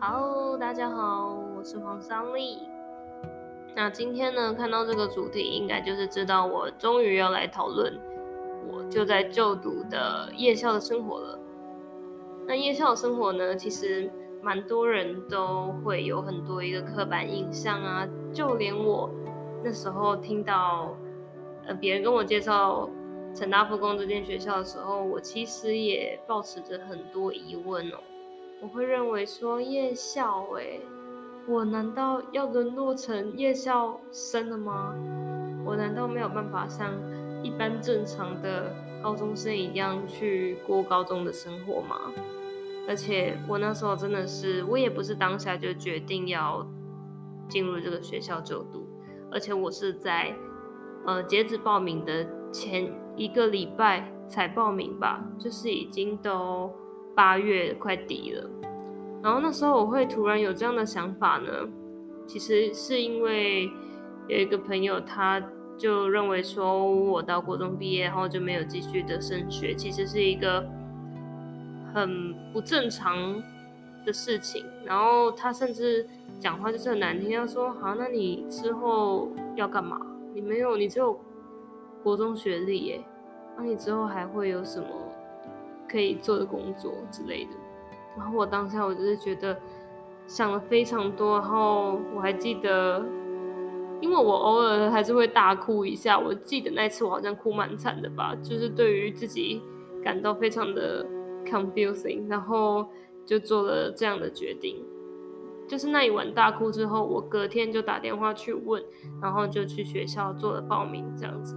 好大家好，我是黄桑丽。那今天呢，看到这个主题，应该就是知道我终于要来讨论我就在就读的夜校的生活了。那夜校的生活呢，其实蛮多人都会有很多一个刻板印象啊，就连我那时候听到呃别人跟我介绍成大附工这间学校的时候，我其实也抱持着很多疑问哦。我会认为说夜校，诶，我难道要沦落成夜校生了吗？我难道没有办法像一般正常的高中生一样去过高中的生活吗？而且我那时候真的是，我也不是当下就决定要进入这个学校就读，而且我是在呃截止报名的前一个礼拜才报名吧，就是已经都。八月快底了，然后那时候我会突然有这样的想法呢，其实是因为有一个朋友，他就认为说我到国中毕业，然后就没有继续的升学，其实是一个很不正常的事情。然后他甚至讲话就是很难听，他说：“好，那你之后要干嘛？你没有，你只有国中学历耶，那你之后还会有什么？”可以做的工作之类的，然后我当下我就是觉得想了非常多，然后我还记得，因为我偶尔还是会大哭一下，我记得那次我好像哭蛮惨的吧，就是对于自己感到非常的 confusing，然后就做了这样的决定，就是那一晚大哭之后，我隔天就打电话去问，然后就去学校做了报名这样子。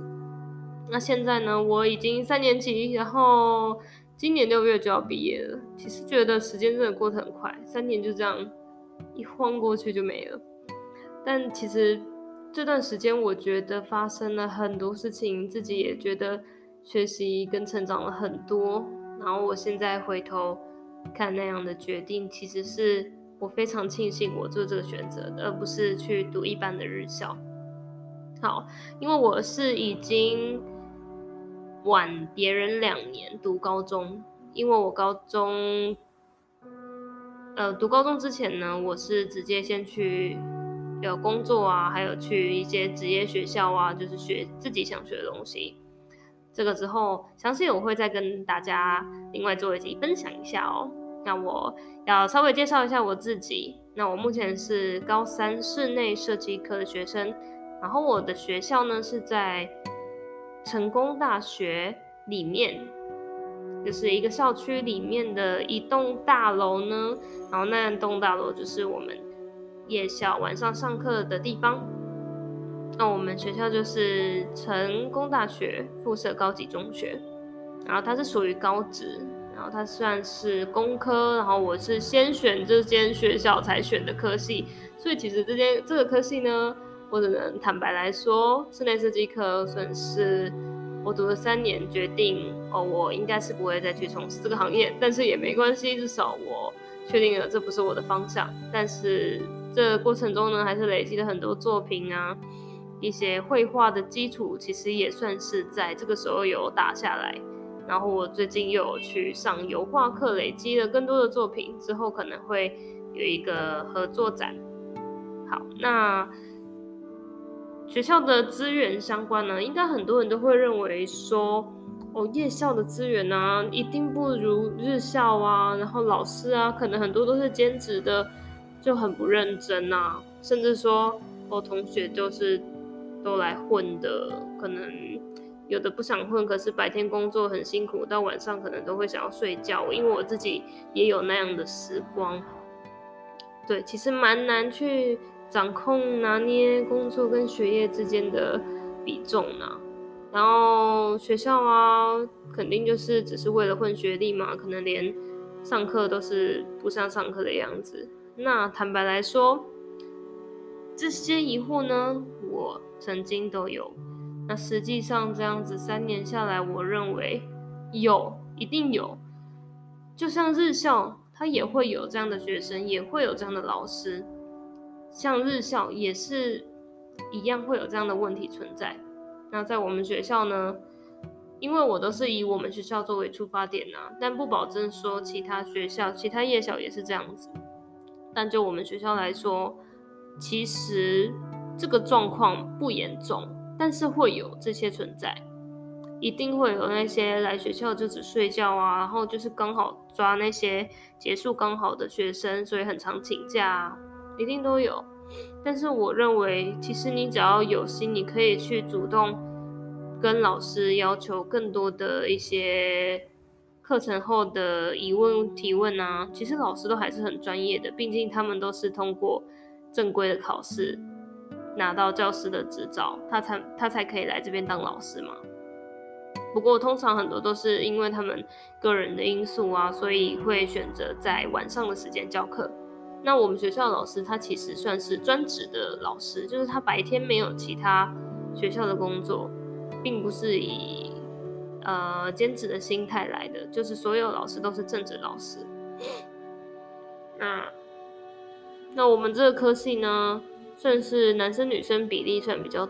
那现在呢，我已经三年级，然后。今年六月就要毕业了，其实觉得时间真的过得很快，三年就这样一晃过去就没了。但其实这段时间，我觉得发生了很多事情，自己也觉得学习跟成长了很多。然后我现在回头看那样的决定，其实是我非常庆幸我做这个选择，而不是去读一般的日校。好，因为我是已经。晚别人两年读高中，因为我高中，呃，读高中之前呢，我是直接先去有工作啊，还有去一些职业学校啊，就是学自己想学的东西。这个之后详细我会再跟大家另外做一集分享一下哦。那我要稍微介绍一下我自己。那我目前是高三室内设计科的学生，然后我的学校呢是在。成功大学里面，就是一个校区里面的一栋大楼呢，然后那栋大楼就是我们夜校晚上上课的地方。那我们学校就是成功大学附设高级中学，然后它是属于高职，然后它算是工科，然后我是先选这间学校才选的科系，所以其实这间这个科系呢。或者能坦白来说，室内设计科算是我读了三年，决定哦，我应该是不会再去从事这个行业，但是也没关系，至少我确定了这不是我的方向。但是这过程中呢，还是累积了很多作品啊，一些绘画的基础，其实也算是在这个时候有打下来。然后我最近又有去上油画课，累积了更多的作品，之后可能会有一个合作展。好，那。学校的资源相关呢，应该很多人都会认为说，哦，夜校的资源呢，一定不如日校啊，然后老师啊，可能很多都是兼职的，就很不认真啊，甚至说，哦，同学就是都来混的，可能有的不想混，可是白天工作很辛苦，到晚上可能都会想要睡觉，因为我自己也有那样的时光，对，其实蛮难去。掌控拿捏工作跟学业之间的比重呢，然后学校啊，肯定就是只是为了混学历嘛，可能连上课都是不上上课的样子。那坦白来说，这些疑惑呢，我曾经都有。那实际上这样子三年下来，我认为有，一定有。就像日校，他也会有这样的学生，也会有这样的老师。像日校也是一样会有这样的问题存在。那在我们学校呢，因为我都是以我们学校作为出发点啊，但不保证说其他学校、其他夜校也是这样子。但就我们学校来说，其实这个状况不严重，但是会有这些存在，一定会有那些来学校就只睡觉啊，然后就是刚好抓那些结束刚好的学生，所以很常请假啊，一定都有。但是我认为，其实你只要有心，你可以去主动跟老师要求更多的一些课程后的疑问提问啊。其实老师都还是很专业的，毕竟他们都是通过正规的考试拿到教师的执照，他才他才可以来这边当老师嘛。不过通常很多都是因为他们个人的因素啊，所以会选择在晚上的时间教课。那我们学校老师，他其实算是专职的老师，就是他白天没有其他学校的工作，并不是以呃兼职的心态来的，就是所有老师都是正职老师。那那我们这个科系呢，算是男生女生比例算比较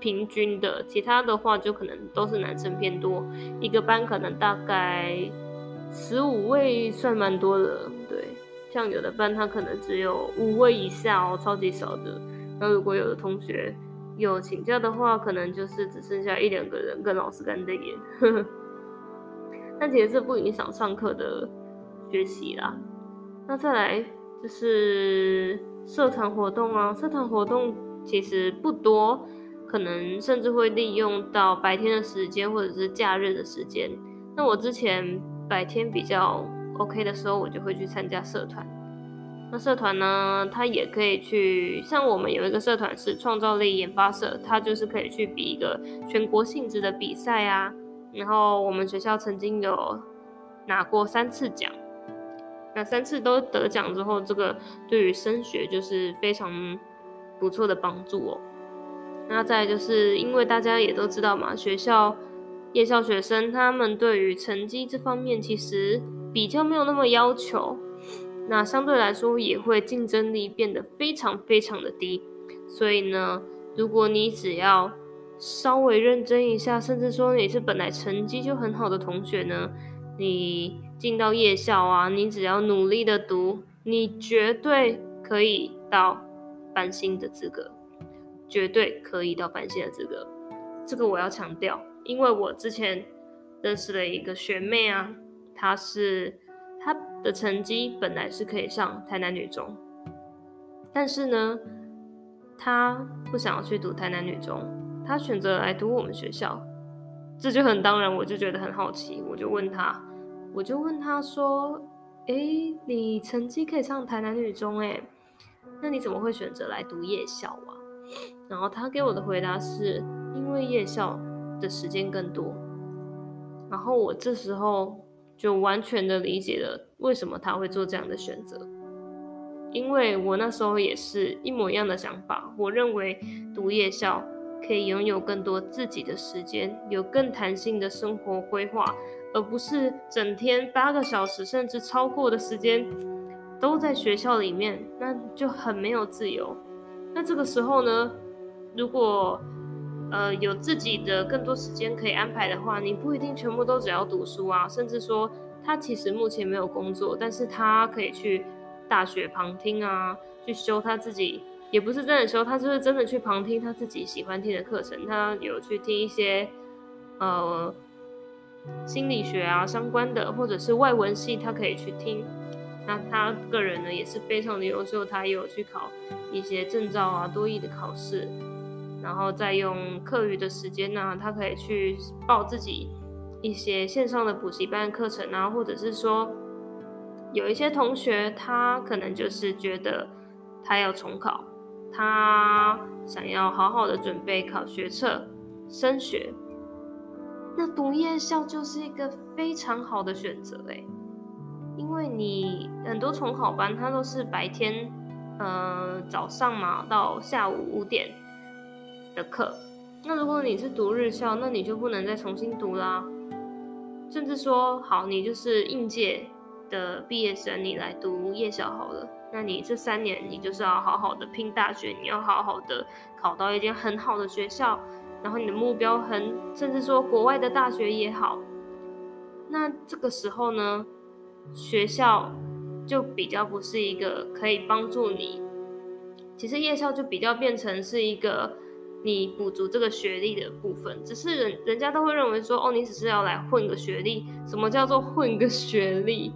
平均的，其他的话就可能都是男生偏多，一个班可能大概十五位，算蛮多的，对。像有的班他可能只有五位以下哦，超级少的。那如果有的同学有请假的话，可能就是只剩下一两个人跟老师干瞪眼。但其实这不影响上课的学习啦。那再来就是社团活动啊，社团活动其实不多，可能甚至会利用到白天的时间或者是假日的时间。那我之前白天比较。OK 的时候，我就会去参加社团。那社团呢，它也可以去，像我们有一个社团是创造力研发社，它就是可以去比一个全国性质的比赛啊。然后我们学校曾经有拿过三次奖，那三次都得奖之后，这个对于升学就是非常不错的帮助哦。那再就是因为大家也都知道嘛，学校夜校学生他们对于成绩这方面其实。比较没有那么要求，那相对来说也会竞争力变得非常非常的低。所以呢，如果你只要稍微认真一下，甚至说你是本来成绩就很好的同学呢，你进到夜校啊，你只要努力的读，你绝对可以到班星的资格，绝对可以到班星的资格。这个我要强调，因为我之前认识了一个学妹啊。她是她的成绩本来是可以上台南女中，但是呢，她不想要去读台南女中，她选择来读我们学校，这就很当然，我就觉得很好奇，我就问她，我就问她说：“诶，你成绩可以上台南女中，诶，那你怎么会选择来读夜校啊？”然后她给我的回答是因为夜校的时间更多，然后我这时候。就完全的理解了为什么他会做这样的选择，因为我那时候也是一模一样的想法。我认为读夜校可以拥有更多自己的时间，有更弹性的生活规划，而不是整天八个小时甚至超过的时间都在学校里面，那就很没有自由。那这个时候呢，如果呃，有自己的更多时间可以安排的话，你不一定全部都只要读书啊，甚至说他其实目前没有工作，但是他可以去大学旁听啊，去修他自己，也不是真的修，他就是真的去旁听他自己喜欢听的课程，他有去听一些呃心理学啊相关的，或者是外文系，他可以去听。那他个人呢也是非常的优秀，他也有去考一些证照啊，多益的考试。然后再用课余的时间呢、他可以去报自己一些线上的补习班课程啊，或者是说有一些同学他可能就是觉得他要重考，他想要好好的准备考学测升学，那读夜校就是一个非常好的选择诶，因为你很多重考班他都是白天，呃早上嘛到下午五点。的课，那如果你是读日校，那你就不能再重新读啦。甚至说，好，你就是应届的毕业生，你来读夜校好了。那你这三年，你就是要好好的拼大学，你要好好的考到一间很好的学校，然后你的目标很，甚至说国外的大学也好。那这个时候呢，学校就比较不是一个可以帮助你。其实夜校就比较变成是一个你补足这个学历的部分，只是人人家都会认为说，哦，你只是要来混个学历。什么叫做混个学历？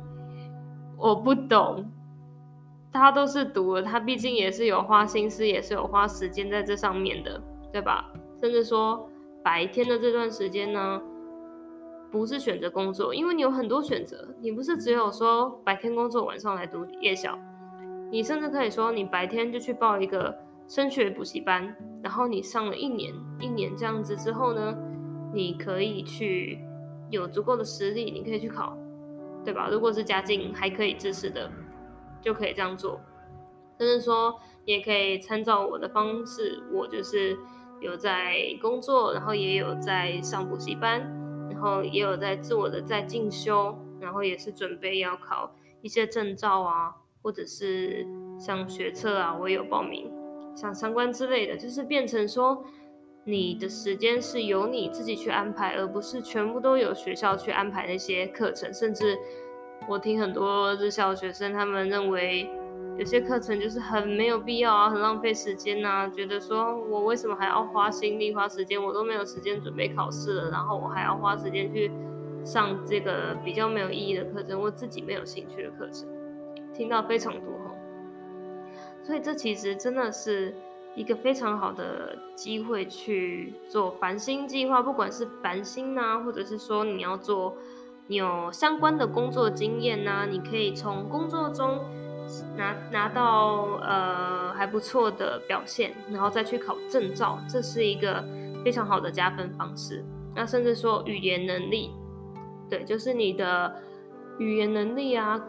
我不懂。他都是读了，他毕竟也是有花心思，也是有花时间在这上面的，对吧？甚至说白天的这段时间呢，不是选择工作，因为你有很多选择，你不是只有说白天工作，晚上来读夜校，你甚至可以说你白天就去报一个升学补习班，然后你上了一年，一年这样子之后呢，你可以去有足够的实力，你可以去考，对吧？如果是家境还可以支持的。就可以这样做，甚至说也可以参照我的方式，我就是有在工作，然后也有在上补习班，然后也有在自我的在进修，然后也是准备要考一些证照啊，或者是像学测啊，我也有报名，像相关之类的，就是变成说你的时间是由你自己去安排，而不是全部都有学校去安排那些课程，甚至。我听很多日校学生，他们认为有些课程就是很没有必要啊，很浪费时间呐，觉得说我为什么还要花心力花时间，我都没有时间准备考试了，然后我还要花时间去上这个比较没有意义的课程，我自己没有兴趣的课程，听到非常多。所以这其实真的是一个非常好的机会去做繁星计划，不管是繁星啊，或者是说你要做。有相关的工作经验呢、啊，你可以从工作中拿拿到呃还不错的表现，然后再去考证照，这是一个非常好的加分方式。那甚至说语言能力，对，就是你的语言能力啊，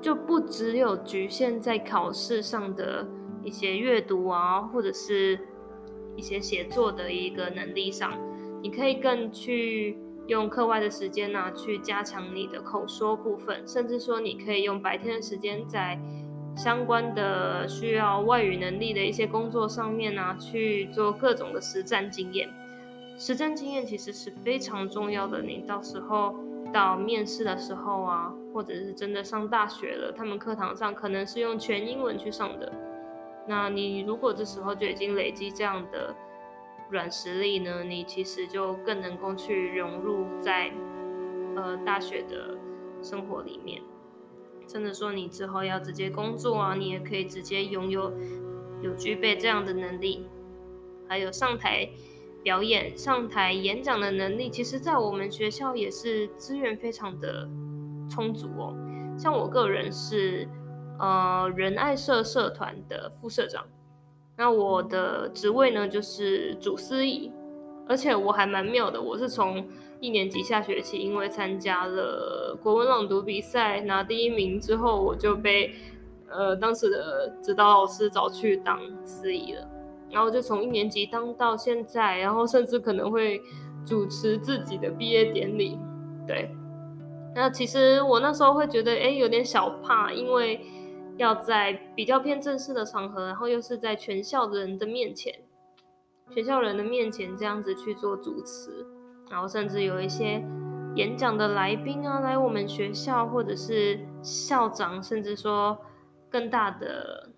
就不只有局限在考试上的一些阅读啊，或者是一些写作的一个能力上，你可以更去。用课外的时间呢、去加强你的口说部分，甚至说你可以用白天的时间，在相关的需要外语能力的一些工作上面呢、去做各种的实战经验。实战经验其实是非常重要的。你到时候到面试的时候啊，或者是真的上大学了，他们课堂上可能是用全英文去上的。那你如果这时候就已经累积这样的。软实力呢，你其实就更能够去融入在呃大学的生活里面。甚至说你之后要直接工作啊，你也可以直接拥有有具备这样的能力。还有上台表演、上台演讲的能力，其实在我们学校也是资源非常的充足哦。像我个人是呃仁爱社社团的副社长。那我的职位呢，就是主司仪，而且我还蛮妙的，我是从一年级下学期，因为参加了国文朗读比赛拿第一名之后，我就被呃当时的指导老师找去当司仪了，然后就从一年级当到现在，然后甚至可能会主持自己的毕业典礼，对，那其实我那时候会觉得哎有点小怕，因为。要在比较偏正式的场合，然后又是在全校的人的面前，全校人的面前这样子去做主持，然后甚至有一些演讲的来宾啊，来我们学校，或者是校长，甚至说更大的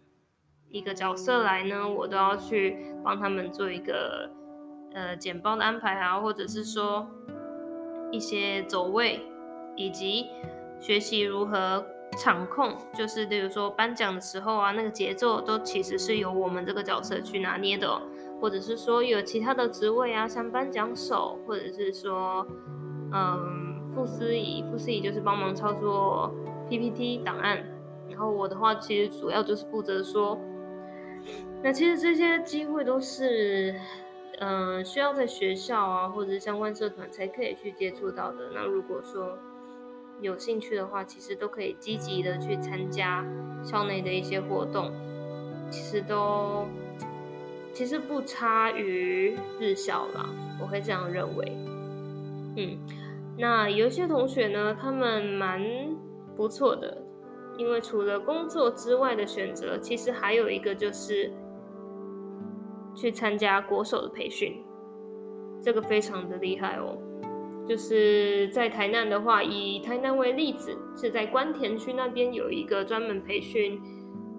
一个角色来呢，我都要去帮他们做一个呃简报的安排啊，或者是说一些走位，以及学习如何。场控就是，例如说颁奖的时候啊，那个节奏都其实是由我们这个角色去拿捏的，或者是说有其他的职位啊，像颁奖手，或者是说，嗯，副司仪，副司仪就是帮忙操作 PPT 档案，然后我的话其实主要就是负责说，那其实这些机会都是，嗯，需要在学校啊或者相关社团才可以去接触到的。那如果说，有兴趣的话，其实都可以积极的去参加校内的一些活动，其实都其实不差于日校啦，我会这样认为。嗯，那有一些同学呢，他们蛮不错的，因为除了工作之外的选择，其实还有一个就是去参加国手的培训，这个非常的厉害哦。就是在台南的话，以台南为例子，是在关田区那边有一个专门培训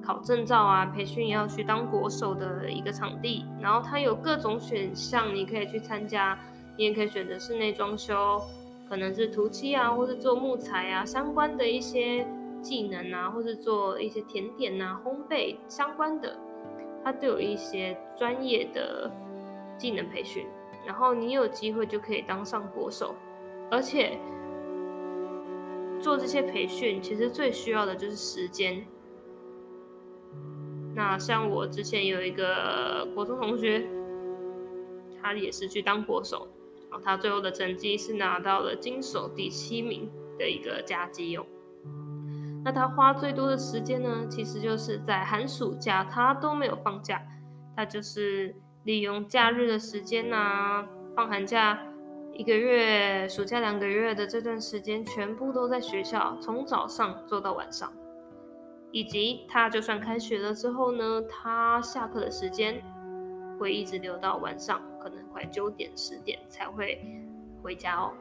考证照啊，培训要去当国手的一个场地。然后它有各种选项，你可以去参加，你也可以选择室内装修，可能是涂漆啊，或是做木材啊相关的一些技能啊，或是做一些甜点啊、烘焙相关的，它都有一些专业的技能培训。然后你有机会就可以当上国手，而且做这些培训其实最需要的就是时间。那像我之前有一个国中同学，他也是去当国手，然后他最后的成绩是拿到了金手第七名的一个佳绩哦。那他花最多的时间呢，其实就是在寒暑假他都没有放假，他就是。利用假日的时间啊，放寒假一个月、暑假两个月的这段时间，全部都在学校，从早上做到晚上。以及他就算开学了之后呢，他下课的时间会一直留到晚上，可能快九点、十点才会回家哦。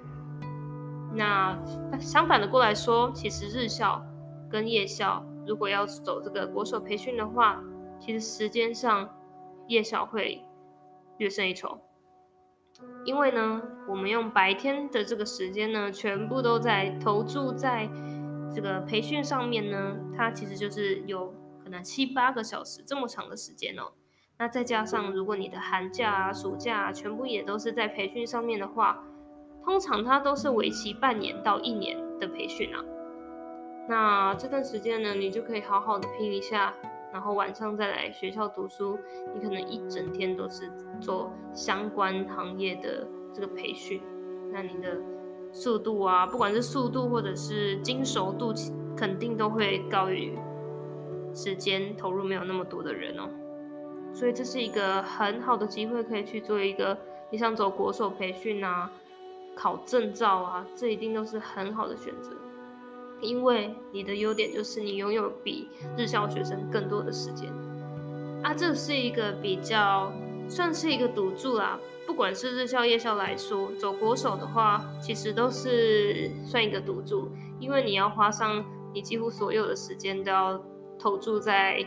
那相反的过来说，其实日校跟夜校，如果要走这个国手培训的话，其实时间上夜校会。略胜一筹，因为呢，我们用白天的这个时间呢，全部都在投注在这个培训上面呢，它其实就是有可能七八个小时这么长的时间哦。那再加上如果你的寒假啊、暑假啊，全部也都是在培训上面的话，通常它都是为期半年到一年的培训啊。那这段时间呢，你就可以好好的拼一下。然后晚上再来学校读书，你可能一整天都是做相关行业的这个培训，那你的速度啊，不管是速度或者是精熟度，肯定都会高于时间投入没有那么多的人哦。所以这是一个很好的机会，可以去做一个你想走国手培训啊，考证照啊，这一定都是很好的选择。因为你的优点就是你拥有比日校学生更多的时间，啊，这是一个比较算是一个赌注啦。不管是日校夜校来说，走国手的话，其实都是算一个赌注，因为你要花上你几乎所有的时间都要投注在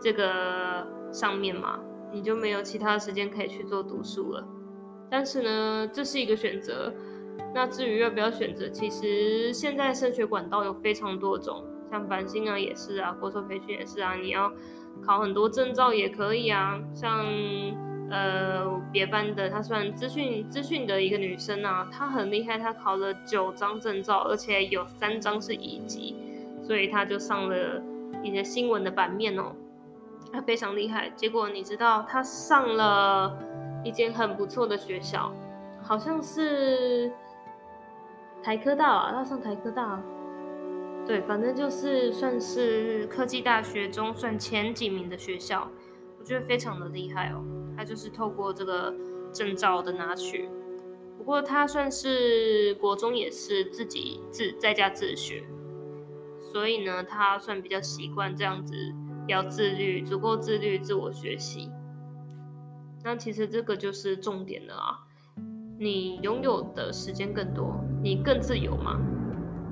这个上面嘛，你就没有其他的时间可以去做读书了。但是呢，这是一个选择。那至于要不要选择，其实现在升学管道有非常多种，像繁星啊也是啊，国手培训也是啊，你要考很多证照也可以啊。像呃别班的，她算资讯资讯的一个女生啊，她很厉害，她考了九张证照，而且有三张是乙级，所以她就上了一些新闻的版面哦，她非常厉害。结果你知道，她上了一间很不错的学校，好像是。台科大啊，他上台科大，对，反正就是算是科技大学中算前几名的学校，我觉得非常的厉害哦。他就是透过这个证照的拿取，不过他算是国中也是自己自在家自学，所以呢，他算比较习惯这样子，要自律，足够自律，自我学习。那其实这个就是重点了啊。你拥有的时间更多，你更自由嘛？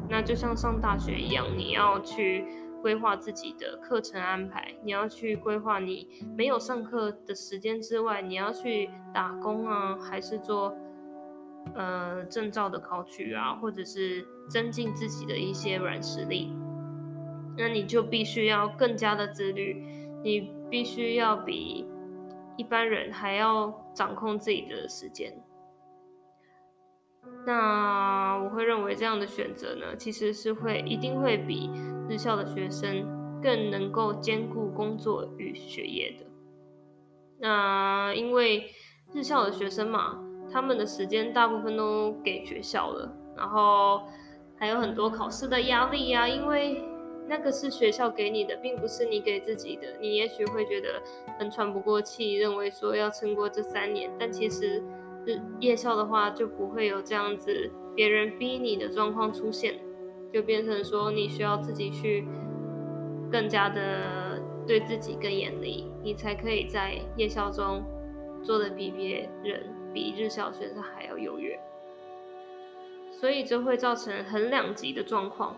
那就像上大学一样，你要去规划自己的课程安排，你要去规划你没有上课的时间之外，你要去打工啊，还是做呃证照的考取啊，或者是增进自己的一些软实力，那你就必须要更加的自律，你必须要比一般人还要掌控自己的时间。那我会认为这样的选择呢，其实是会一定会比日校的学生更能够兼顾工作与学业的。那因为日校的学生嘛，他们的时间大部分都给学校了，然后还有很多考试的压力呀，因为那个是学校给你的，并不是你给自己的。你也许会觉得很喘不过气，认为说要撑过这三年，但其实。日夜校的话就不会有这样子别人逼你的状况出现，就变成说你需要自己去更加的对自己更严厉，你才可以在夜校中做的比别人比日校学生还要优越。所以就会造成很两极的状况，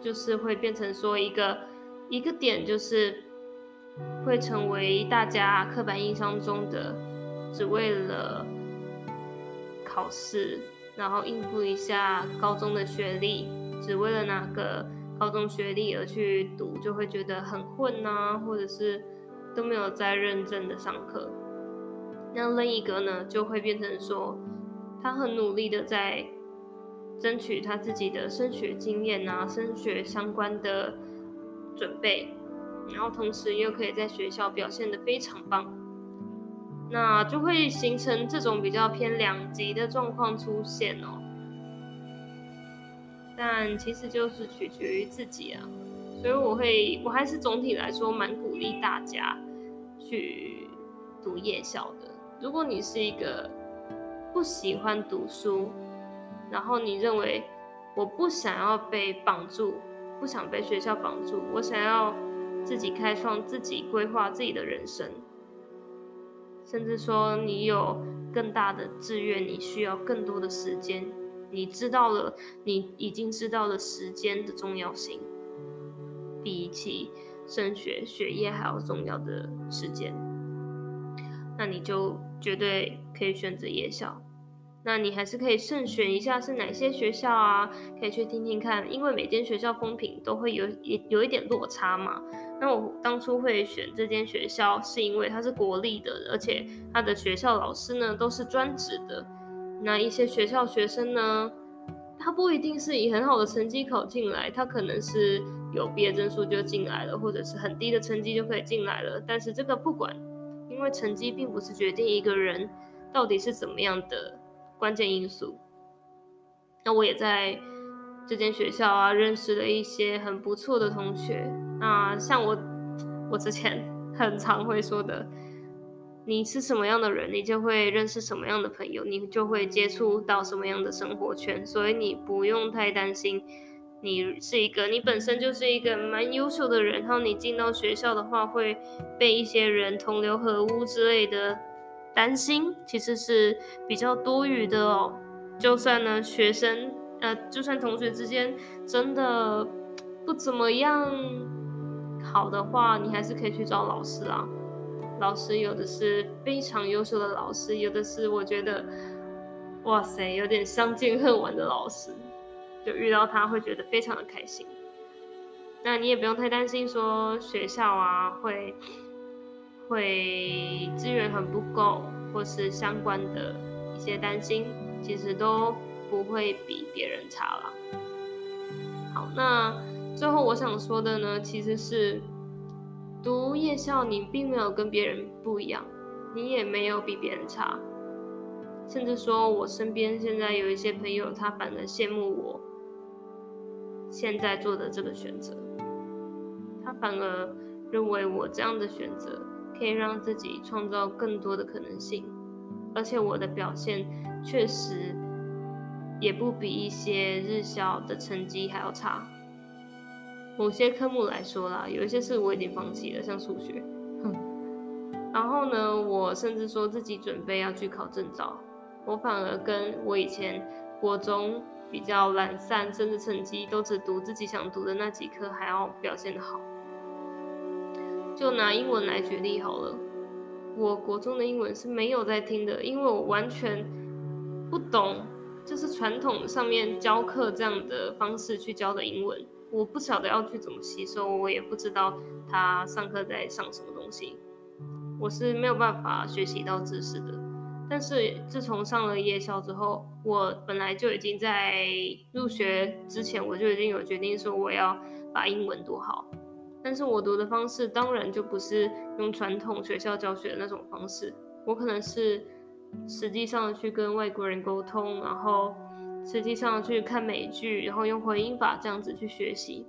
就是会变成说一个一个点，就是会成为大家刻板印象中的只为了考试，然后应付一下高中的学历，只为了拿个高中学历而去读，就会觉得很混呐、啊，或者是都没有在认真的上课。那另一个呢，就会变成说他很努力的在。争取他自己的升学经验啊，升学相关的准备，然后同时又可以在学校表现得非常棒，那就会形成这种比较偏两极的状况出现哦。但其实就是取决于自己啊，所以我会，我还是总体来说蛮鼓励大家去读夜校的。如果你是一个不喜欢读书，然后你认为我不想要被绑住，不想被学校绑住，我想要自己开创、自己规划自己的人生，甚至说你有更大的志愿，你需要更多的时间，你知道了，你已经知道了时间的重要性，比起升学学业还要重要的时间，那你就绝对可以选择夜校。那你还是可以慎选一下是哪些学校啊，可以去听听看，因为每间学校风评都会有一有一点落差嘛。那我当初会选这间学校，是因为它是国立的，而且它的学校老师呢都是专职的。那一些学校学生呢，他不一定是以很好的成绩考进来，他可能是有毕业证书就进来了，或者是很低的成绩就可以进来了。但是这个不管，因为成绩并不是决定一个人到底是怎么样的。关键因素。那我也在这间学校啊，认识了一些很不错的同学。那像我，我之前很常会说的，你是什么样的人，你就会认识什么样的朋友，你就会接触到什么样的生活圈。所以你不用太担心，你是一个，你本身就是一个蛮优秀的人，然后你进到学校的话，会被一些人同流合污之类的。担心其实是比较多余的哦。就算呢，学生呃，就算同学之间真的不怎么样好的话，你还是可以去找老师啊。老师有的是非常优秀的老师，有的是我觉得哇塞，有点相见恨晚的老师，就遇到他会觉得非常的开心。那你也不用太担心说学校啊会。会资源很不够，或是相关的一些担心，其实都不会比别人差啦。好，那最后我想说的呢，其实是读夜校，你并没有跟别人不一样，你也没有比别人差，甚至说我身边现在有一些朋友，他反而羡慕我现在做的这个选择，他反而认为我这样的选择。可以让自己创造更多的可能性，而且我的表现确实也不比一些日校的成绩还要差。某些科目来说啦，有一些是我已经放弃了，像数学。哼。然后呢，我甚至说自己准备要去考证照，我反而跟我以前国中比较懒散，甚至成绩都只读自己想读的那几科还要表现得好。就拿英文来举例好了，我国中的英文是没有在听的，因为我完全不懂，就是传统上面教课这样的方式去教的英文，我不晓得要去怎么吸收，我也不知道他上课在上什么东西，我是没有办法学习到知识的。但是自从上了夜校之后，我本来就已经在入学之前，我就已经有决定说我要把英文读好。但是我读的方式当然就不是用传统学校教学的那种方式，我可能是实际上去跟外国人沟通，然后实际上去看美剧，然后用回音法这样子去学习。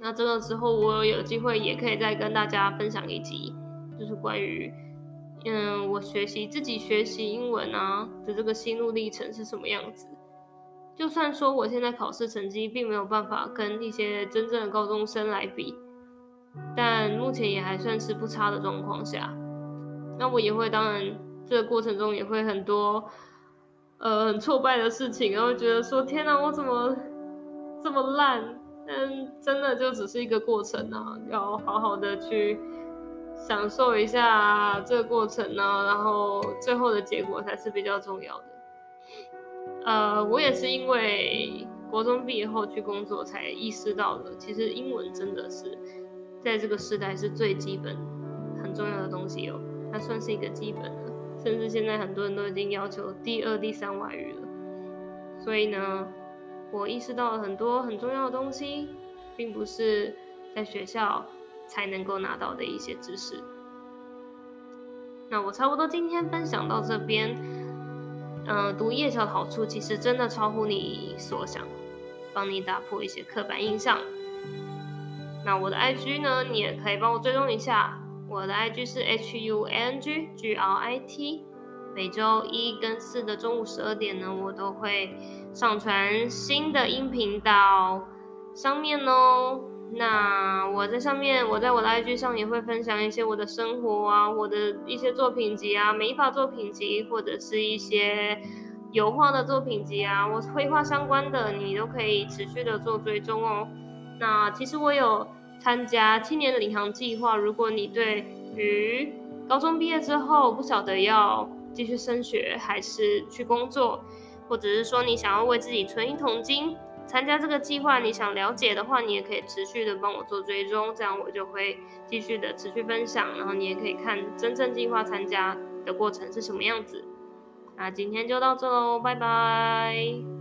那这个之后我有机会也可以再跟大家分享一集，就是关于嗯我学习自己学习英文啊的这个心路历程是什么样子。就算说我现在考试成绩并没有办法跟一些真正的高中生来比。但目前也还算是不差的状况下，那我也会，当然这个过程中也会很多呃很挫败的事情，然后觉得说天哪，我怎么这么烂？但真的就只是一个过程啊，要好好的去享受一下这个过程呢，然后最后的结果才是比较重要的。呃，我也是因为国中毕业后去工作，才意识到了，其实英文真的是在这个时代是最基本、很重要的东西哦。它算是一个基本的，甚至现在很多人都已经要求第二、第三外语了。所以呢，我意识到了很多很重要的东西，并不是在学校才能够拿到的一些知识。那我差不多今天分享到这边。嗯、呃，读夜校的好处其实真的超乎你所想，帮你打破一些刻板印象。那我的 IG 呢，你也可以帮我追踪一下。我的 IG 是 H U N G G R I T，每周一跟四的中午十二点呢，我都会上传新的音频到上面哦。那我在上面，我在我的 IG 上也会分享一些我的生活啊，我的一些作品集啊，美发作品集，或者是一些油画的作品集啊，我绘画相关的，你都可以持续的做追踪哦。那其实我有。参加青年领航计划。如果你对于高中毕业之后不晓得要继续升学还是去工作，或者是说你想要为自己存一桶金，参加这个计划，你想了解的话，你也可以持续的帮我做追踪，这样我就会继续的持续分享，然后你也可以看真正计划参加的过程是什么样子。那今天就到这喽，拜拜。